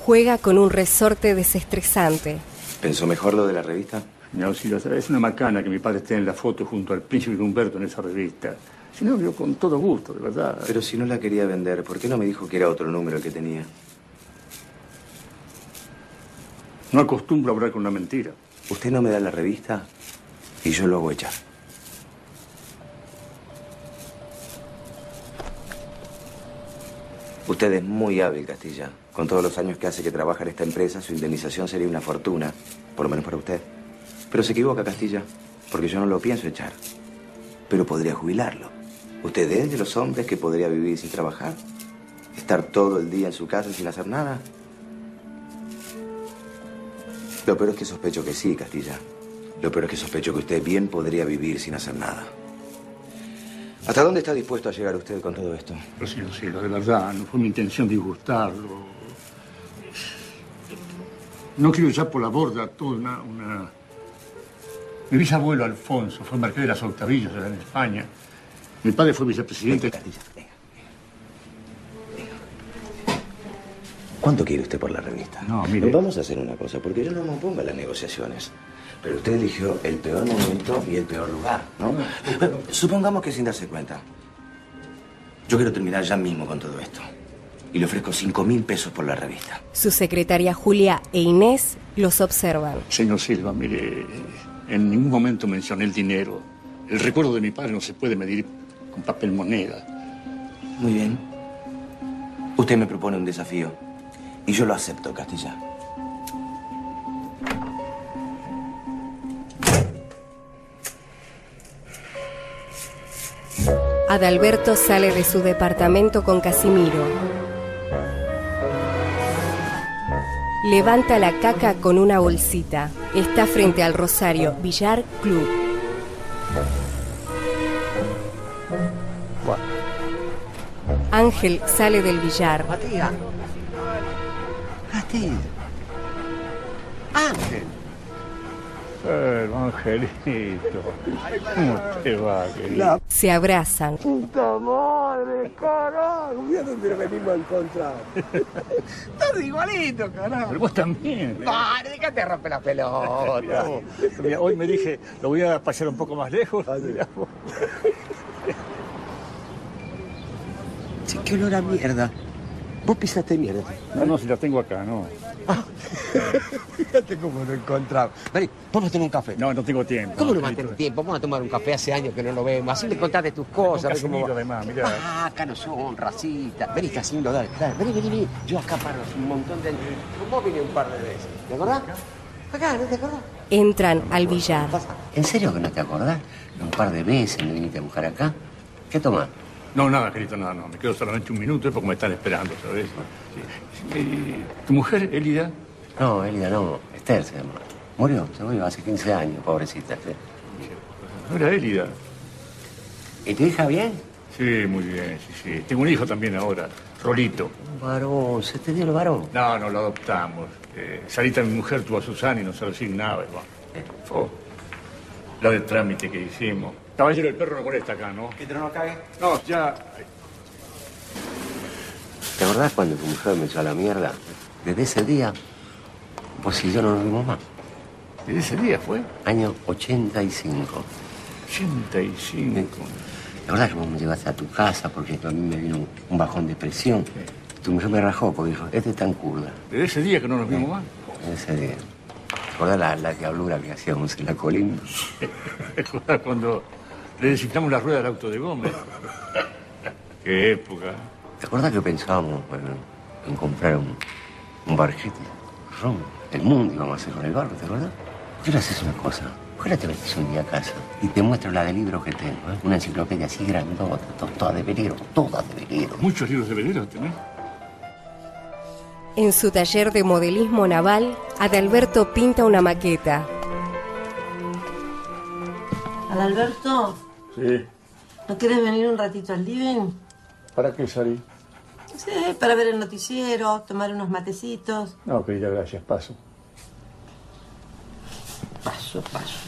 Juega con un resorte desestresante. ¿Pensó mejor lo de la revista? Señor Silva, es una macana que mi padre esté en la foto junto al príncipe Humberto en esa revista. Si no, yo con todo gusto, de verdad. Pero si no la quería vender, ¿por qué no me dijo que era otro número el que tenía? No acostumbro a hablar con una mentira. Usted no me da la revista y yo lo hago echar. Usted es muy hábil, Castilla. Con todos los años que hace que trabaja en esta empresa, su indemnización sería una fortuna, por lo menos para usted. Pero se equivoca, Castilla, porque yo no lo pienso echar. Pero podría jubilarlo. ¿Usted es de los hombres que podría vivir sin trabajar? ¿Estar todo el día en su casa sin hacer nada? Lo peor es que sospecho que sí, Castilla. Lo peor es que sospecho que usted bien podría vivir sin hacer nada. ¿Hasta dónde está dispuesto a llegar usted con todo esto? Pero señor Silva, de verdad, no fue mi intención disgustarlo. No quiero echar por la borda toda una, una... Mi bisabuelo Alfonso fue marqués de las Octavillas allá en España. Mi padre fue vicepresidente. ¿Cuánto quiere usted por la revista? No, mire. Vamos a hacer una cosa, porque yo no me opongo a las negociaciones. Pero usted eligió el peor momento y el peor lugar, ¿no? Supongamos que sin darse cuenta. Yo quiero terminar ya mismo con todo esto. Y le ofrezco cinco mil pesos por la revista. Su secretaria Julia e Inés los observan. Señor Silva, mire, en ningún momento mencioné el dinero. El recuerdo de mi padre no se puede medir con papel moneda. Muy bien. Usted me propone un desafío. Y yo lo acepto, Castilla. Adalberto sale de su departamento con Casimiro. Levanta la caca con una bolsita. Está frente al Rosario Villar Club. Ángel sale del billar. Matías. Matías. Ángel. Pero, Angelito, ¿cómo te va, querido? Se abrazan. Puta madre, carajo. Mira dónde nos venimos a encontrar. [laughs] Estás igualito, carajo. Pero vos también. Vale, déjate romper la pelota. Mirá, mirá, hoy me dije, lo voy a pasear un poco más lejos. Mirá vos. Che, qué olor a mierda. Vos pisaste mierda. No, no, si la tengo acá, no. [laughs] Fíjate cómo lo encontramos. Vení, vamos a tomar un café. No, no tengo tiempo. ¿Cómo no vas a tener tiempo? Vamos a tomar un café hace años que no lo vemos. Así le contás de tus cosas. Ves cómo va. además, mirá. Ah, acá no son racistas. Vení, Casimiro, dale, dale. Vení, vení, vení. Yo acá paro un montón de... Vos vine un par de veces. ¿Te acordás? Acá, ¿no te acordás? Entran al billar. ¿En serio que no te acordás? Un par de veces me viniste a buscar acá. ¿Qué tomás? No, nada, querido, nada, no. Me quedo solamente un minuto porque me están esperando, ¿sabes? Sí. ¿Y ¿Tu mujer, Elida? No, Elida no. Esther se llama. Murió, se murió hace 15 años, pobrecita. sí. No era Elida. ¿Y tu hija bien? Sí, muy bien, sí, sí. Tengo un hijo también ahora, Rolito. Un varón, ¿se te dio el varón? No, no, lo adoptamos. Eh, Sarita, mi mujer, tuvo a Susana y nos asignaba. y bueno. Fue la de trámite que hicimos. Caballero, el perro no molesta acá, ¿no? ¿Que te no cague? No, ya. ¿Te acordás cuando tu mujer me echó a la mierda? Desde ese día, vos y yo no nos vimos más. ¿Desde ese día fue? Año 85. 85. ¿Te acordás que vos me llevaste a tu casa porque a mí me vino un- bajón de presión? Tu mujer me rajó porque dijo, este es tan curda. Desde ese día que no nos vimos más. Desde ese día. ¿Te acordás la, la diablura que hacíamos en la colina? [laughs] ¿Te acordás cuando le desinflamos la rueda del auto de Gómez? [laughs] Qué época. ¿Te acordás que pensábamos bueno, en comprar un, un barjete? Ron, el mundo íbamos a hacer con el barro, ¿te acordás? ¿Por qué no haces una cosa? ¿Por qué no te metes un día a casa y te muestro la de libros que tengo? ¿eh? Una enciclopedia así grandota, to- toda de velero, toda de velero. Muchos libros de velero tenés. En su taller de modelismo naval, Adalberto pinta una maqueta. Adalberto, Sí. ¿no quieres venir un ratito al living? ¿Para qué salí? Sí, para ver el noticiero, tomar unos matecitos. No, querida, gracias, paso. Paso, paso.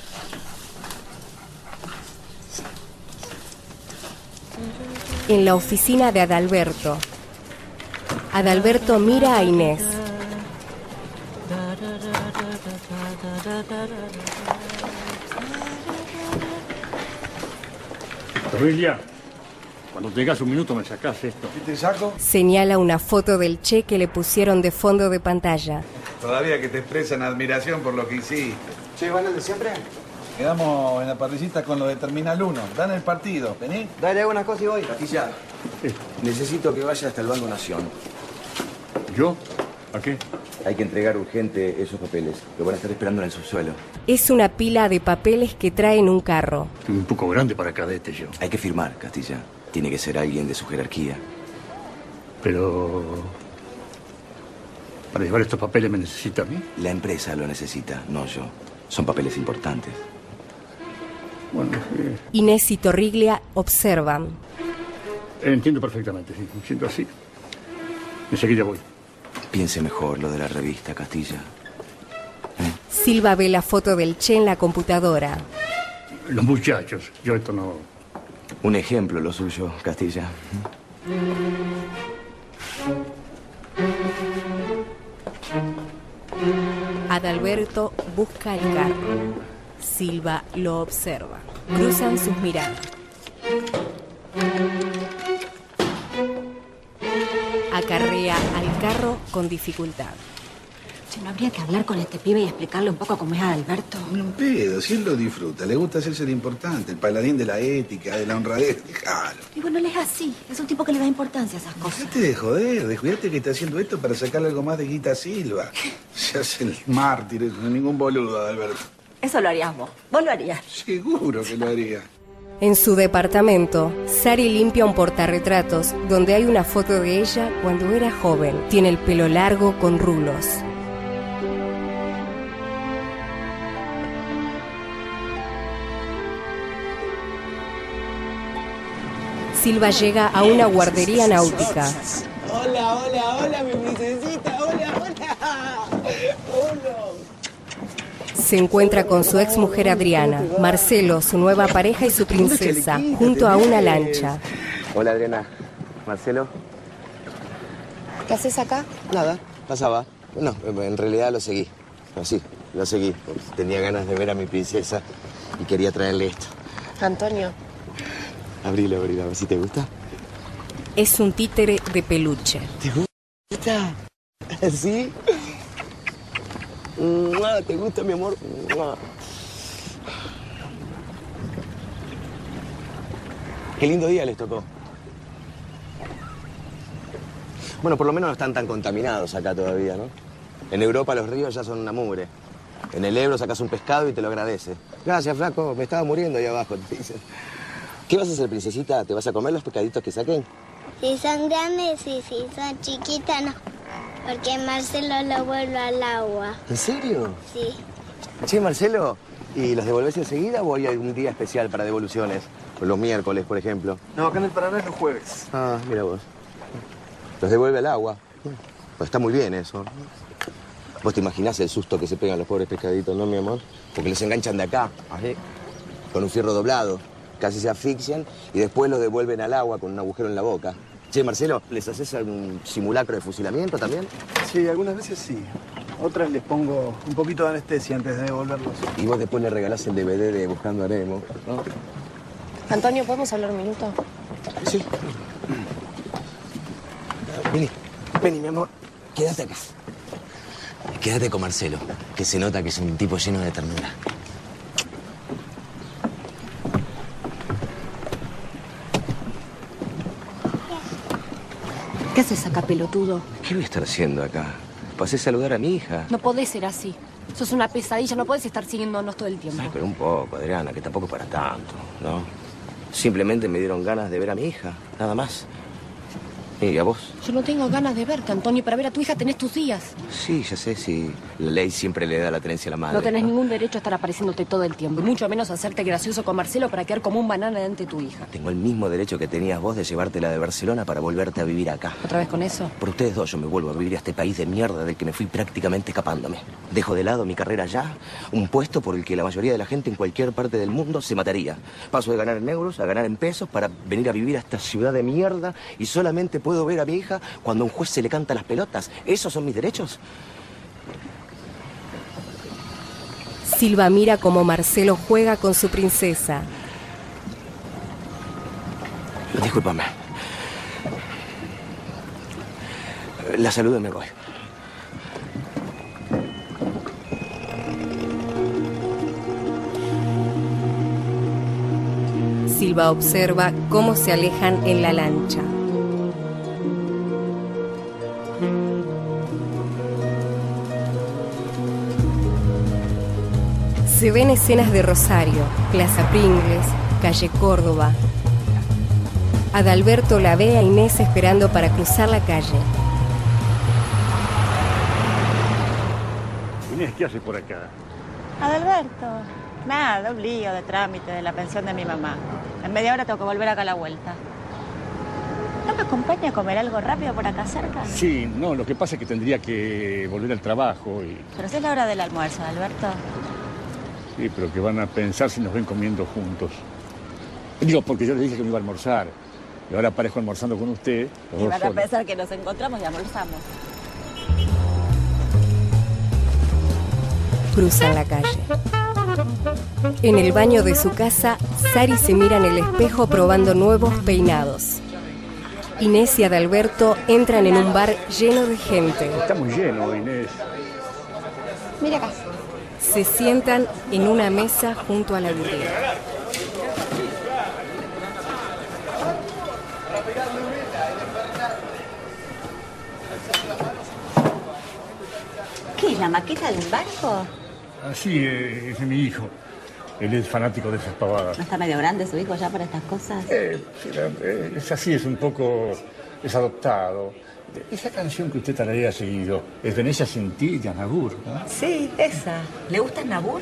En la oficina de Adalberto. Adalberto mira a Inés. Torrilia, cuando tengas un minuto me sacás esto. ¿Y te saco? Señala una foto del Che que le pusieron de fondo de pantalla. Todavía que te expresan admiración por lo que hiciste. Che, ¿van al de siempre? Quedamos en la parrillita con lo de Terminal 1. Dan el partido, vení. Dale, hago unas cosas y voy. Necesito que vaya hasta el Banco Nación. ¿Yo? ¿A qué? Hay que entregar urgente esos papeles. Lo van a estar esperando en el subsuelo. Es una pila de papeles que trae en un carro. Estoy un poco grande para cadete yo. Hay que firmar, Castilla. Tiene que ser alguien de su jerarquía. Pero... ¿Para llevar estos papeles me necesita a mí? La empresa lo necesita, no yo. Son papeles importantes. Bueno, sí. Inés y Torriglia observan. Entiendo perfectamente, sí. Me siento así. Enseguida voy. Piense mejor lo de la revista, Castilla. Silva ve la foto del Che en la computadora. Los muchachos. Yo esto no... Un ejemplo lo suyo, Castilla. Adalberto busca el carro. Silva lo observa. Cruzan sus miradas. Carro con dificultad. Che, ¿no habría que hablar con este pibe y explicarle un poco cómo es Alberto? No un pedo, si él lo disfruta, le gusta hacerse el importante, el paladín de la ética, de la honradez, déjalo. Y bueno, él es así. Es un tipo que le da importancia a esas cosas. Dejate de joder, descuídate que está haciendo esto para sacarle algo más de Guita Silva. [laughs] Se hace el mártir, no es ningún boludo, Alberto. Eso lo harías vos. Vos lo harías. Seguro que lo haría. En su departamento, Sari limpia un portarretratos donde hay una foto de ella cuando era joven. Tiene el pelo largo con rulos. Silva llega a una guardería náutica. Hola, hola, hola, mi princesita. Hola, hola. Se encuentra con su ex mujer Adriana, Marcelo, su nueva pareja y su princesa, junto a una lancha. Hola, Adriana. Marcelo. ¿Qué haces acá? Nada, pasaba. No, en realidad lo seguí. Así, lo seguí. Tenía ganas de ver a mi princesa y quería traerle esto. Antonio. Abrilo, abrilo, a ver si te gusta. Es un títere de peluche. ¿Te gusta? [laughs] ¿Sí? ¿Te gusta, mi amor? Qué lindo día les tocó. Bueno, por lo menos no están tan contaminados acá todavía, ¿no? En Europa los ríos ya son una mugre. En el Ebro sacas un pescado y te lo agradece. Gracias, flaco, me estaba muriendo ahí abajo, te dicen. ¿Qué vas a hacer, princesita? ¿Te vas a comer los pescaditos que saquen? Si son grandes y si son chiquitas, no. Porque Marcelo lo vuelve al agua. ¿En serio? Sí. Che, Marcelo, ¿y los devolvés enseguida o hay algún día especial para devoluciones? Los miércoles, por ejemplo. No, acá en el Paraná es los jueves. Ah, mira vos. Los devuelve al agua. Pues está muy bien eso. Vos te imaginás el susto que se pegan los pobres pescaditos, ¿no, mi amor? Porque los enganchan de acá, así, con un fierro doblado. Casi se asfixian y después los devuelven al agua con un agujero en la boca. Che, Marcelo, ¿les haces algún simulacro de fusilamiento también? Sí, algunas veces sí. Otras les pongo un poquito de anestesia antes de devolverlos. Y vos después le regalás el DVD de Buscando a Nemo, ¿no? Antonio, ¿podemos hablar un minuto? Sí. Vení, vení, mi amor. Quédate acá. Quédate con Marcelo, que se nota que es un tipo lleno de ternura. ¿Qué haces acá, pelotudo? ¿Qué voy a estar haciendo acá? Pasé a saludar a mi hija. No podés ser así. Sos una pesadilla, no podés estar siguiéndonos todo el tiempo. Ay, pero un poco, Adriana, que tampoco para tanto, ¿no? Simplemente me dieron ganas de ver a mi hija, nada más. ¿Y a vos? Yo no tengo ganas de verte, Antonio. Para ver a tu hija tenés tus días. Sí, ya sé, si la ley siempre le da la tenencia a la madre. No tenés ningún derecho a estar apareciéndote todo el tiempo. Y mucho menos hacerte gracioso con Marcelo para quedar como un banana delante de tu hija. Tengo el mismo derecho que tenías vos de llevártela de Barcelona para volverte a vivir acá. ¿Otra vez con eso? Por ustedes dos yo me vuelvo a vivir a este país de mierda del que me fui prácticamente escapándome. Dejo de lado mi carrera ya, un puesto por el que la mayoría de la gente en cualquier parte del mundo se mataría. Paso de ganar en euros a ganar en pesos para venir a vivir a esta ciudad de mierda y solamente puedo ver a mi hija cuando un juez se le canta las pelotas. ¿Esos son mis derechos? Silva mira como Marcelo juega con su princesa. Discúlpame. La saludo y me voy. Silva observa cómo se alejan en la lancha. Se ven escenas de Rosario, Plaza Pringles, calle Córdoba. Adalberto la ve a Inés esperando para cruzar la calle. Inés, ¿qué haces por acá? Adalberto, nada, un lío de trámite de la pensión de mi mamá. En media hora tengo que volver acá a la vuelta. ¿No me acompaña a comer algo rápido por acá cerca? Sí, no, lo que pasa es que tendría que volver al trabajo y... Pero si es la hora del almuerzo, Adalberto. Sí, pero que van a pensar si nos ven comiendo juntos. Digo, porque yo les dije que me iba a almorzar. Y ahora aparezco almorzando con usted. Y van a solos. pensar que nos encontramos y almorzamos. Cruzan la calle. En el baño de su casa, Sari se mira en el espejo probando nuevos peinados. Inés y Adalberto entran en un bar lleno de gente. Está muy lleno, Inés. Mira acá. Se sientan en una mesa junto a la vidriera. ¿Qué es la maqueta de un barco? Así eh, es mi hijo. Él es fanático de esas pavadas. ¿No está medio grande su hijo ya para estas cosas? Eh, eh, es así, es un poco... es adoptado. Esa canción que usted tarea seguido es Venecia sin ti, de Anabur, ¿no? Sí, esa. ¿Le gusta el Nabur?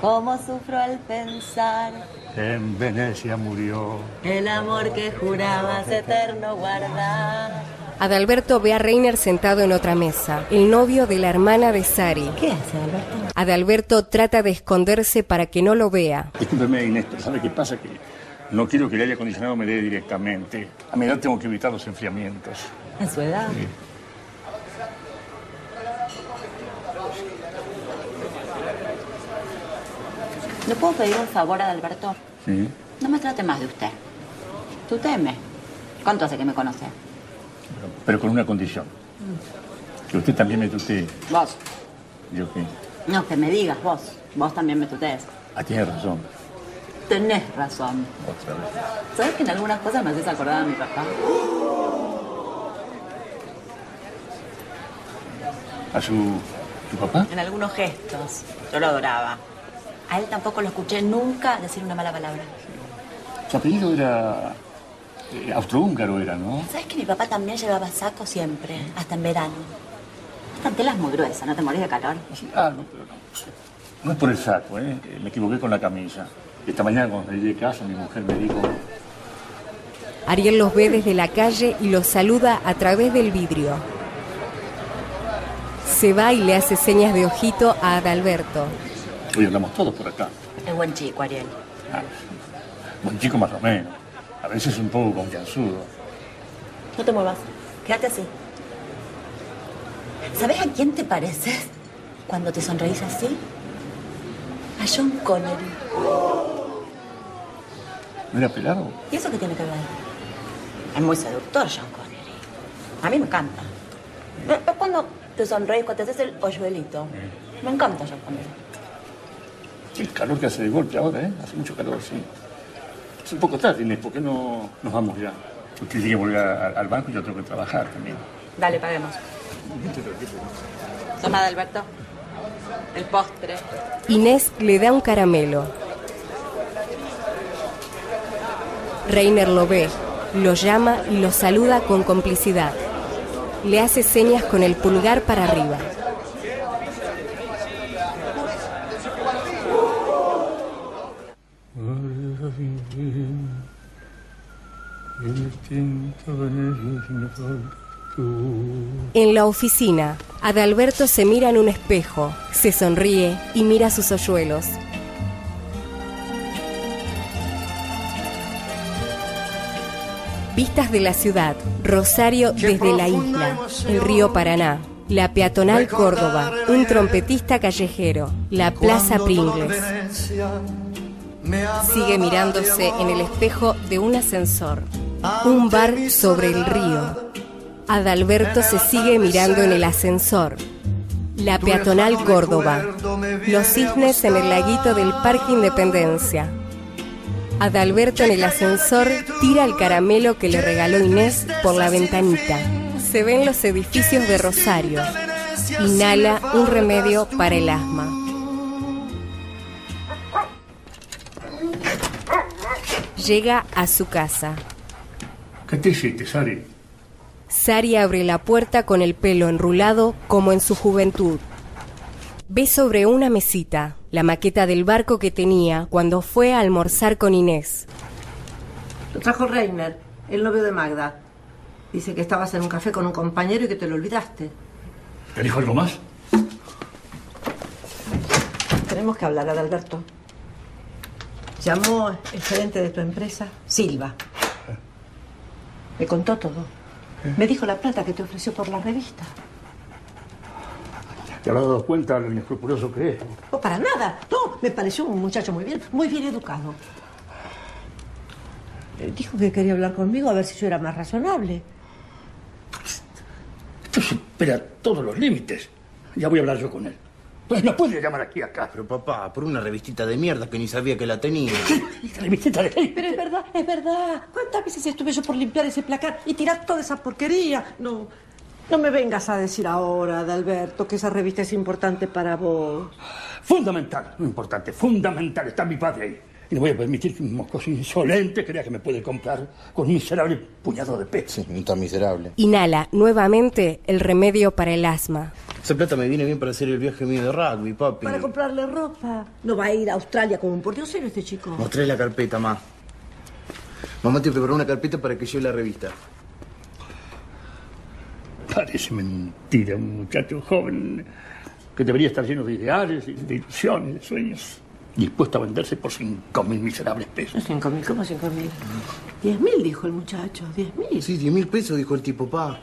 ¿Cómo sufro al pensar En Venecia murió. el amor que jurabas eterno guardar? Adalberto ve a Reiner sentado en otra mesa, el novio de la hermana de Sari. ¿Qué hace, Alberto? Adalberto trata de esconderse para que no lo vea. Discúlpeme, Inés, pero ¿sabe qué pasa? Que no quiero que el aire acondicionado me dé directamente. A mi edad tengo que evitar los enfriamientos. ¿En su edad? Sí. ¿Le puedo pedir un favor a Alberto? Sí. No me trate más de usted. Tú teme. ¿Cuánto hace que me conoce? Pero con una condición. Que usted también me tutee. Vos. Yo qué. No, que me digas vos. Vos también me tutees. Ah, tiene razón. Tenés razón. Otra vez. ¿Sabes que en algunas cosas me haces acordar a mi papá? ¿A su, su papá? En algunos gestos. Yo lo adoraba. A él tampoco lo escuché nunca decir una mala palabra. Su apellido era... eh, austrohúngaro era, ¿no? ¿Sabes que mi papá también llevaba saco siempre? Hasta en verano. Esta tela es muy gruesa, ¿no te morís de calor? Ah, no, pero no. No es por el saco, ¿eh? Eh, Me equivoqué con la camisa. Esta mañana cuando llegué a casa mi mujer me dijo... Ariel los ve desde la calle y los saluda a través del vidrio. Se va y le hace señas de ojito a Adalberto. Hoy andamos todos por acá. Es buen chico, Ariel. Ah, buen chico más o menos. A veces un poco confianzudo. No te muevas. Quédate así. ¿Sabes a quién te pareces cuando te sonreís así? A John Connery. ¿No era pelado? ¿Y eso qué tiene que ver? Es muy seductor John Connery. A mí me encanta. Es es cuando te sonreís, cuando te haces el hoyuelito. Me encanta Connery. El calor que hace de golpe ahora, ¿eh? Hace mucho calor, sí. Es un poco tarde, Inés. ¿Por qué no nos vamos ya? Usted tiene que volver a- al banco y yo tengo que trabajar también. Dale, paguemos. Toma, Alberto. El postre. Inés le da un caramelo. Reiner lo ve, lo llama y lo saluda con complicidad. Le hace señas con el pulgar para arriba. En la oficina, Adalberto se mira en un espejo, se sonríe y mira sus hoyuelos. Vistas de la ciudad, Rosario desde la isla, el río Paraná, la peatonal Córdoba, un trompetista callejero, la Plaza Pringles. Sigue mirándose en el espejo de un ascensor, un bar sobre el río. Adalberto se sigue mirando en el ascensor. La peatonal Córdoba, los cisnes en el laguito del Parque Independencia. Adalberto en el ascensor tira el caramelo que le regaló Inés por la ventanita. Se ven los edificios de Rosario. Inhala un remedio para el asma. Llega a su casa. ¿Qué te hiciste, Sari? Sari abre la puerta con el pelo enrulado como en su juventud. Ve sobre una mesita la maqueta del barco que tenía cuando fue a almorzar con Inés. Lo trajo Reiner, el novio de Magda. Dice que estabas en un café con un compañero y que te lo olvidaste. ¿Te dijo algo más? Tenemos que hablar, Adalberto. Llamó el gerente de tu empresa, Silva. Me contó todo. Me dijo la plata que te ofreció por la revista. ¿Te habrás dado cuenta lo inescrupuloso que es? No, para nada. No, me pareció un muchacho muy bien, muy bien educado. Eh, Dijo que quería hablar conmigo a ver si yo era más razonable. Esto supera todos los límites. Ya voy a hablar yo con él. Pues no puede llamar aquí acá. Pero papá, por una revistita de mierda que ni sabía que la tenía. [laughs] ¿Revistita de? Pero es verdad, es verdad. ¿Cuántas veces estuve yo por limpiar ese placar y tirar toda esa porquería? No, no me vengas a decir ahora, Adalberto, que esa revista es importante para vos. Fundamental, no importante, fundamental. Está mi padre ahí. Y no voy a permitir que un moscoso insolente crea que me puede comprar con un miserable puñado de pesos. Sí, tan miserable. Inhala nuevamente el remedio para el asma. Esa plata me viene bien para hacer el viaje mío de rugby, papi. Para comprarle ropa. No va a ir a Australia como un pordiosero este chico. Mostré la carpeta, ma. Mamá te preparó una carpeta para que lleve la revista. Parece mentira, un muchacho joven que debería estar lleno de ideales, de ilusiones, de sueños, dispuesto a venderse por cinco mil miserables pesos. ¿Cinco mil? ¿Cómo cinco mil? Diez mil, dijo el muchacho. Diez mil. Sí, diez mil pesos, dijo el tipo, pa.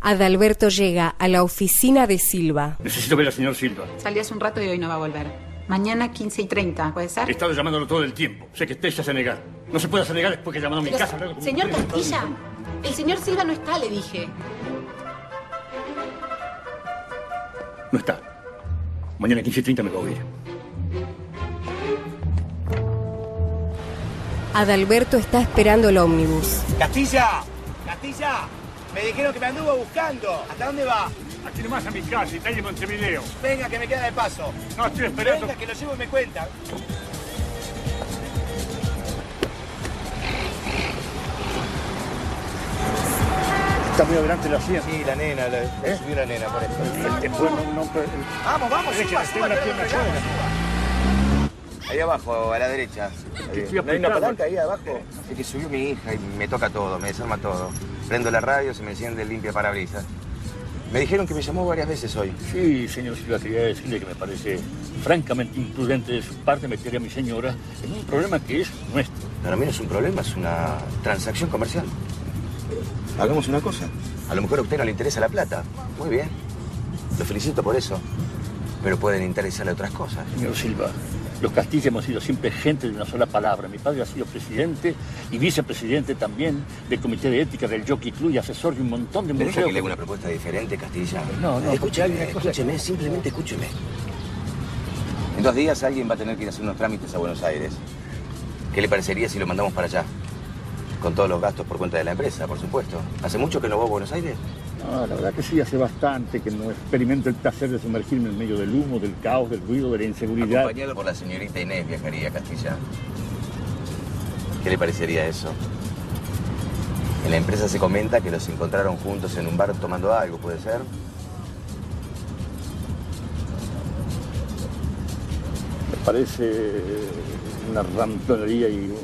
Adalberto llega a la oficina de Silva. Necesito ver al señor Silva. Salió hace un rato y hoy no va a volver. Mañana 15 y 30, ¿puede ser? He estado llamándolo todo el tiempo. Sé que usted se hace negar. No se puede hacer negar después que he llamado a mi Pero, casa. Señor Castilla, el señor Silva no está, le dije. No está. Mañana 15 y 30 me voy a ir. Adalberto está esperando el ómnibus. ¡Castilla! ¡Castilla! Me dijeron que me anduvo buscando. ¿Hasta dónde va? Aquí nomás a mi casa, Italia Montevideo. Venga, que me queda de paso. No, estoy esperando. Venga, que lo llevo y me cuenta. Está muy adelante la silla. Sí, la nena, la, ¿Eh? subí la nena por eso. El, el bueno, no, Vamos, vamos, suba, tengo suba, la pierna. Ahí abajo, a la derecha. ¿No hay una palanca ahí abajo? Es que subió mi hija y me toca todo, me desarma todo. Prendo la radio, se me enciende el limpia parabrisas. Me dijeron que me llamó varias veces hoy. Sí, señor Silva, quería decirle que me parece francamente imprudente de su parte meter a mi señora en un problema que es nuestro. Para mí no es un problema, es una transacción comercial. Hagamos una cosa. A lo mejor a usted no le interesa la plata. Muy bien. Lo felicito por eso. Pero pueden interesarle otras cosas. Señor Silva, los Castilla hemos sido siempre gente de una sola palabra. Mi padre ha sido presidente y vicepresidente también del Comité de Ética del Jockey Club y asesor de un montón de ¿Me deja museos. que le haga una propuesta diferente, Castilla? No, no, Escúcheme, escúcheme, simplemente escúcheme. En dos días alguien va a tener que ir a hacer unos trámites a Buenos Aires. ¿Qué le parecería si lo mandamos para allá? Con todos los gastos por cuenta de la empresa, por supuesto. ¿Hace mucho que no va a Buenos Aires? Ah, la verdad que sí, hace bastante que no experimento el placer de sumergirme en medio del humo, del caos, del ruido, de la inseguridad. Acompañado por la señorita Inés viajaría a Castilla. ¿Qué le parecería eso? En la empresa se comenta que los encontraron juntos en un bar tomando algo, ¿puede ser? Me parece una ramplonería y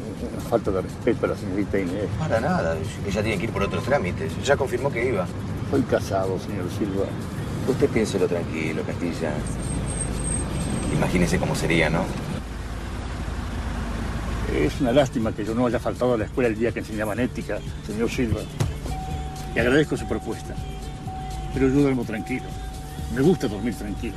falta de respeto a la señorita Inés. Para nada, ella tiene que ir por otros trámites. Ya confirmó que iba. Estoy casado, señor Silva. Usted piénselo tranquilo, Castilla. Imagínese cómo sería, ¿no? Es una lástima que yo no haya faltado a la escuela el día que enseñaban ética, señor Silva. Le agradezco su propuesta. Pero yo duermo tranquilo. Me gusta dormir tranquilo.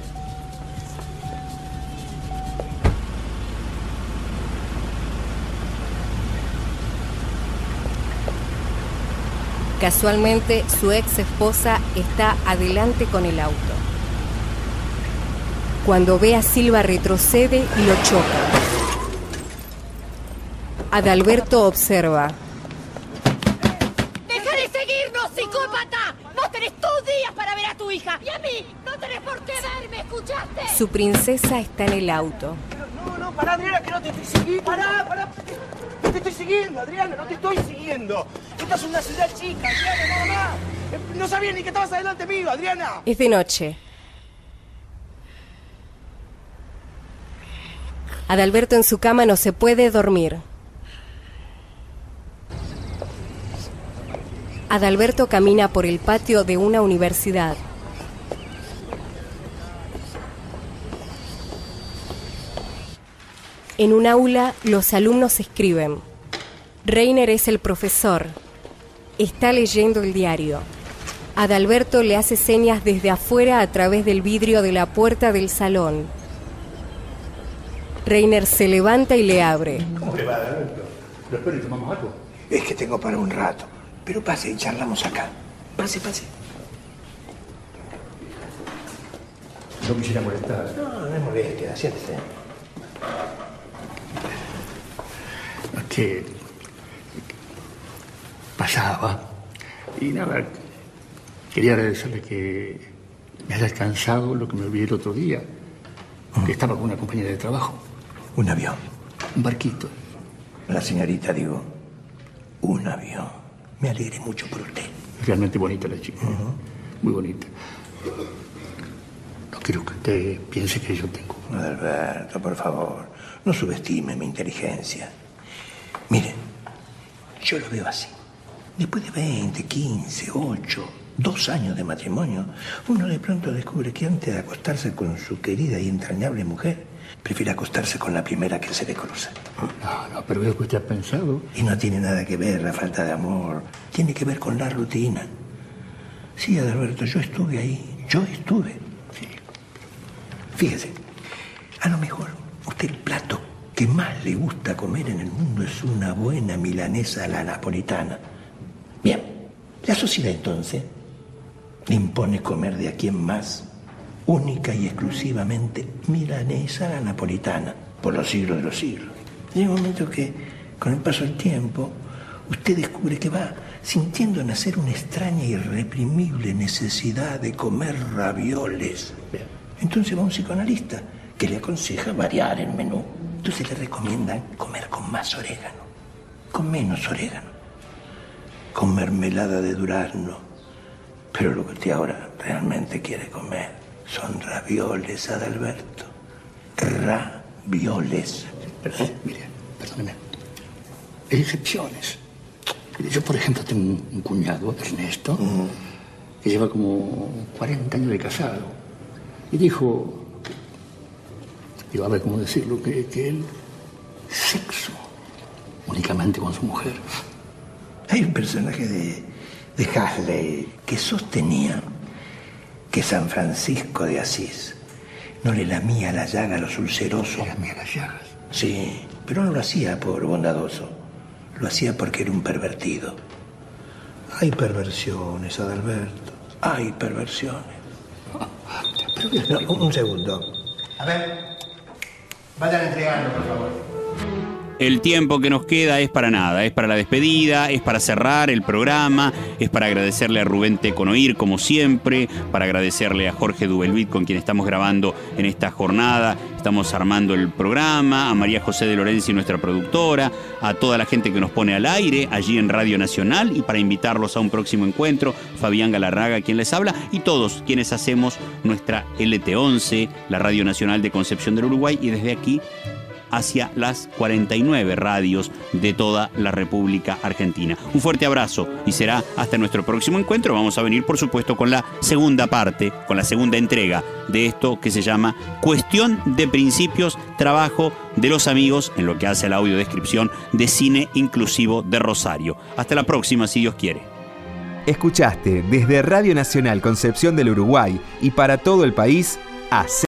Casualmente, su ex esposa está adelante con el auto. Cuando ve a Silva retrocede y lo choca. Adalberto observa. ¡Deja de seguirnos, psicópata! Vos tenés tus días para ver a tu hija. Y a mí no tenés por qué verme, ¿escuchaste? Su princesa está en el auto. No, no, pará, Adriana, que no te estoy siguiendo. Pará, pará. No te estoy siguiendo, Adriana, no te estoy siguiendo. Esta es una ciudad chica, Adriana, nada más. Eh, No sabía ni que estabas adelante mío, Adriana. Es de noche. Adalberto en su cama no se puede dormir. Adalberto camina por el patio de una universidad. En un aula los alumnos escriben. Reiner es el profesor. Está leyendo el diario. Adalberto le hace señas desde afuera a través del vidrio de la puerta del salón. Reiner se levanta y le abre. ¿Cómo le va, Alberto? ¿Lo espero y tomamos algo? Es que tengo para un rato. Pero pase y charlamos acá. Pase, pase. No quisiera molestar. No, no es molestia, siéntese. Es que pasaba y nada, quería agradecerle que me haya alcanzado lo que me olvidé el otro día, que estaba con una compañera de trabajo, Un avión. un barquito. La señorita, digo, un avión. Me alegré mucho por usted. Realmente bonita la chica, muy bonita. No quiero que usted piense que yo tengo. Alberto, por favor, no subestime mi inteligencia. Mire, yo lo veo así. Después de 20, 15, 8, dos años de matrimonio, uno de pronto descubre que antes de acostarse con su querida y entrañable mujer, prefiere acostarse con la primera que se le cruza. No, no, pero veo que usted ha pensado. Y no tiene nada que ver la falta de amor, tiene que ver con la rutina. Sí, Adalberto, yo estuve ahí, yo estuve. Sí. Fíjese, a lo mejor usted el plato que más le gusta comer en el mundo es una buena milanesa a la napolitana. Bien, la sociedad entonces le impone comer de aquí en más única y exclusivamente milanesa a la napolitana, por los siglos de los siglos. Llega un momento que, con el paso del tiempo, usted descubre que va sintiendo nacer una extraña y irreprimible necesidad de comer ravioles. Entonces va un psicoanalista que le aconseja variar el menú. Entonces le recomiendan comer con más orégano, con menos orégano, con mermelada de durazno. Pero lo que usted ahora realmente quiere comer son ravioles, Adalberto. Ravioles. Pero, mire, perdóneme. Hay excepciones. Yo, por ejemplo, tengo un, cuñado, Ernesto, que lleva como 40 años de casado. Y dijo, digo, a ver cómo decirlo, que, que él, sexo, únicamente con su mujer. Hay un personaje de, de Hasley que sostenía que San Francisco de Asís no le lamía la llaga a los ulcerosos. ¿Le lamía las llagas? Sí, pero no lo hacía por bondadoso. Lo hacía porque era un pervertido. Hay perversiones, Adalberto. Hay perversiones. [laughs] No, un segundo. A ver, vayan entregando, por favor. El tiempo que nos queda es para nada, es para la despedida, es para cerrar el programa, es para agradecerle a Rubén Teconoir como siempre, para agradecerle a Jorge Dubelvit con quien estamos grabando en esta jornada, estamos armando el programa, a María José de Lorenzi, nuestra productora, a toda la gente que nos pone al aire allí en Radio Nacional y para invitarlos a un próximo encuentro, Fabián Galarraga quien les habla y todos quienes hacemos nuestra LT11, la Radio Nacional de Concepción del Uruguay y desde aquí hacia las 49 radios de toda la República Argentina. Un fuerte abrazo y será hasta nuestro próximo encuentro. Vamos a venir, por supuesto, con la segunda parte, con la segunda entrega de esto que se llama Cuestión de Principios, Trabajo de los Amigos, en lo que hace a la audiodescripción de Cine Inclusivo de Rosario. Hasta la próxima, si Dios quiere. Escuchaste desde Radio Nacional Concepción del Uruguay y para todo el país,